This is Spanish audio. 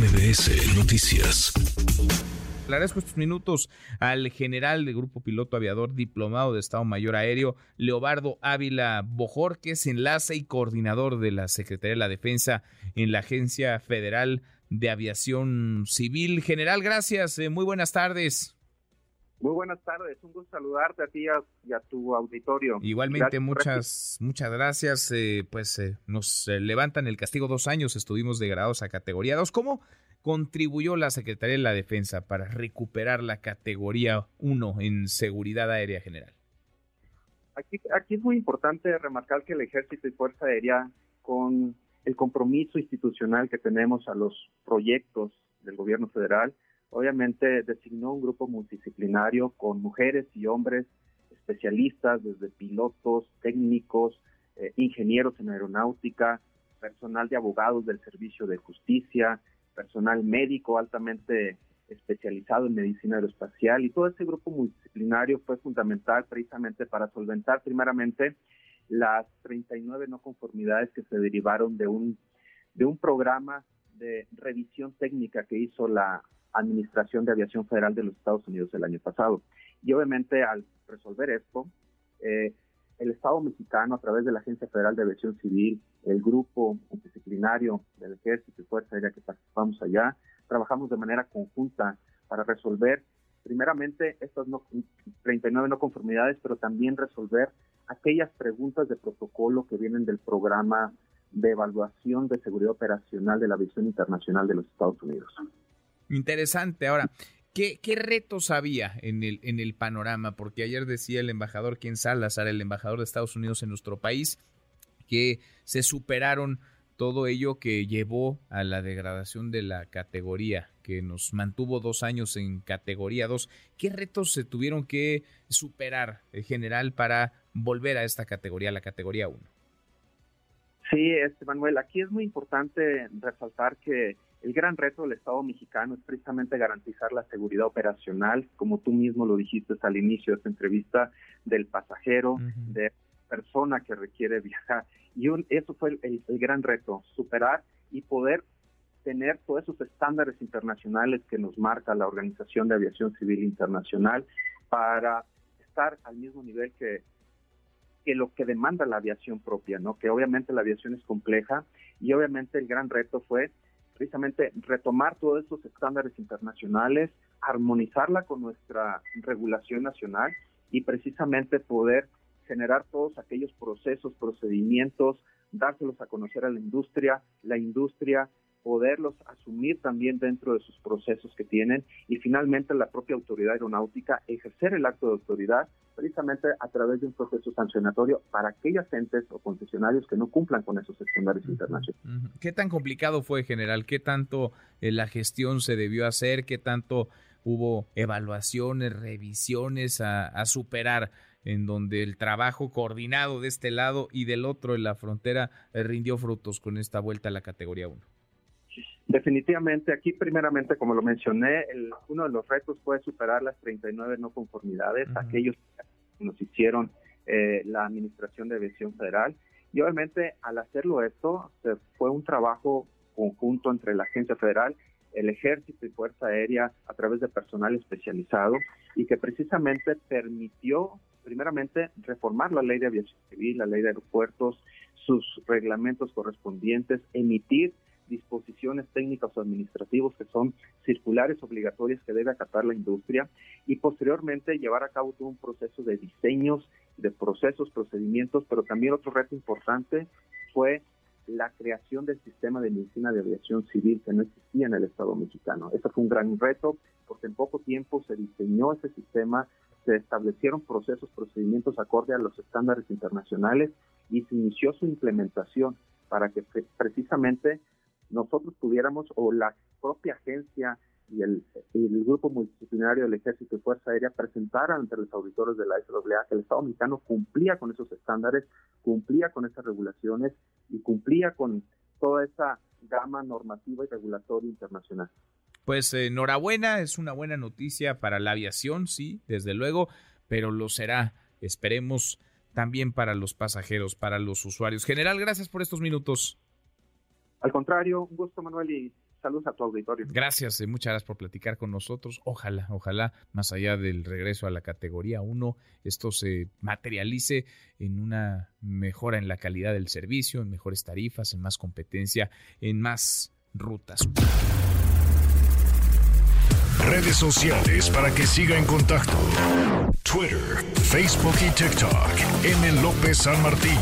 MBS Noticias. Agradezco estos minutos al general del Grupo Piloto Aviador Diplomado de Estado Mayor Aéreo, Leobardo Ávila Bojor, que es enlace y coordinador de la Secretaría de la Defensa en la Agencia Federal de Aviación Civil. General, gracias. Eh, muy buenas tardes. Muy buenas tardes, un gusto saludarte a ti y a tu auditorio. Igualmente, muchas, muchas gracias. Eh, pues eh, nos levantan el castigo dos años, estuvimos degradados a categoría dos. ¿Cómo contribuyó la Secretaría de la Defensa para recuperar la categoría 1 en seguridad aérea general? Aquí, aquí es muy importante remarcar que el Ejército y Fuerza Aérea, con el compromiso institucional que tenemos a los proyectos del gobierno federal, obviamente designó un grupo multidisciplinario con mujeres y hombres especialistas, desde pilotos, técnicos, eh, ingenieros en aeronáutica, personal de abogados del Servicio de Justicia, personal médico altamente especializado en medicina aeroespacial. Y todo ese grupo multidisciplinario fue fundamental precisamente para solventar primeramente las 39 no conformidades que se derivaron de un de un programa de revisión técnica que hizo la Administración de Aviación Federal de los Estados Unidos el año pasado. Y obviamente al resolver esto, eh, el Estado mexicano, a través de la Agencia Federal de Aviación Civil, el grupo disciplinario del Ejército y Fuerza Aérea que participamos allá, trabajamos de manera conjunta para resolver, primeramente, estas no, 39 no conformidades, pero también resolver aquellas preguntas de protocolo que vienen del programa de evaluación de seguridad operacional de la aviación internacional de los Estados Unidos. Interesante. Ahora, ¿qué, qué retos había en el, en el panorama? Porque ayer decía el embajador Ken Salazar, el embajador de Estados Unidos en nuestro país, que se superaron todo ello que llevó a la degradación de la categoría, que nos mantuvo dos años en categoría 2. ¿Qué retos se tuvieron que superar en general para volver a esta categoría, la categoría 1? Sí, este, Manuel, aquí es muy importante resaltar que el gran reto del Estado mexicano es precisamente garantizar la seguridad operacional, como tú mismo lo dijiste al inicio de esta entrevista, del pasajero, de persona que requiere viajar. Y eso fue el, gran reto, superar y poder tener todos esos estándares internacionales que nos marca la Organización de Aviación Civil Internacional para estar al mismo nivel que, que lo que demanda la aviación propia, ¿no? Que obviamente la aviación es compleja y obviamente el gran reto fue precisamente retomar todos esos estándares internacionales, armonizarla con nuestra regulación nacional y precisamente poder generar todos aquellos procesos, procedimientos, dárselos a conocer a la industria, la industria poderlos asumir también dentro de sus procesos que tienen y finalmente la propia autoridad aeronáutica ejercer el acto de autoridad precisamente a través de un proceso sancionatorio para aquellas entes o concesionarios que no cumplan con esos estándares internacionales. ¿Qué tan complicado fue, general? ¿Qué tanto eh, la gestión se debió hacer? ¿Qué tanto hubo evaluaciones, revisiones a, a superar? en donde el trabajo coordinado de este lado y del otro en la frontera eh, rindió frutos con esta vuelta a la categoría 1. Definitivamente, aquí primeramente, como lo mencioné, uno de los retos fue superar las 39 no conformidades, aquellos que nos hicieron eh, la Administración de Aviación Federal. Y obviamente, al hacerlo esto, se fue un trabajo conjunto entre la Agencia Federal, el Ejército y Fuerza Aérea a través de personal especializado y que precisamente permitió primeramente, reformar la ley de aviación civil, la ley de aeropuertos, sus reglamentos correspondientes, emitir disposiciones técnicas o administrativos que son circulares obligatorias que debe acatar la industria y posteriormente llevar a cabo todo un proceso de diseños, de procesos, procedimientos, pero también otro reto importante fue la creación del sistema de medicina de aviación civil que no existía en el Estado mexicano. Ese fue un gran reto porque en poco tiempo se diseñó ese sistema, se establecieron procesos, procedimientos acorde a los estándares internacionales y se inició su implementación para que precisamente nosotros pudiéramos o la propia agencia y el, grupo multidisciplinario del Ejército y Fuerza Aérea presentaran ante los auditores de la SAA que el Estado mexicano cumplía con esos estándares, cumplía con esas regulaciones y cumplía con toda esa gama normativa y regulatoria internacional. Pues enhorabuena, es una buena noticia para la aviación, sí, desde luego, pero lo será, esperemos, también para los pasajeros, para los usuarios. General, gracias por estos minutos. Al contrario, un gusto, Manuel, y saludos a tu auditorio. Gracias, eh, muchas gracias por platicar con nosotros. Ojalá, ojalá, más allá del regreso a la categoría 1, esto se materialice en una mejora en la calidad del servicio, en mejores tarifas, en más competencia, en más rutas. Redes sociales para que siga en contacto: Twitter, Facebook y TikTok. M. López San Martín.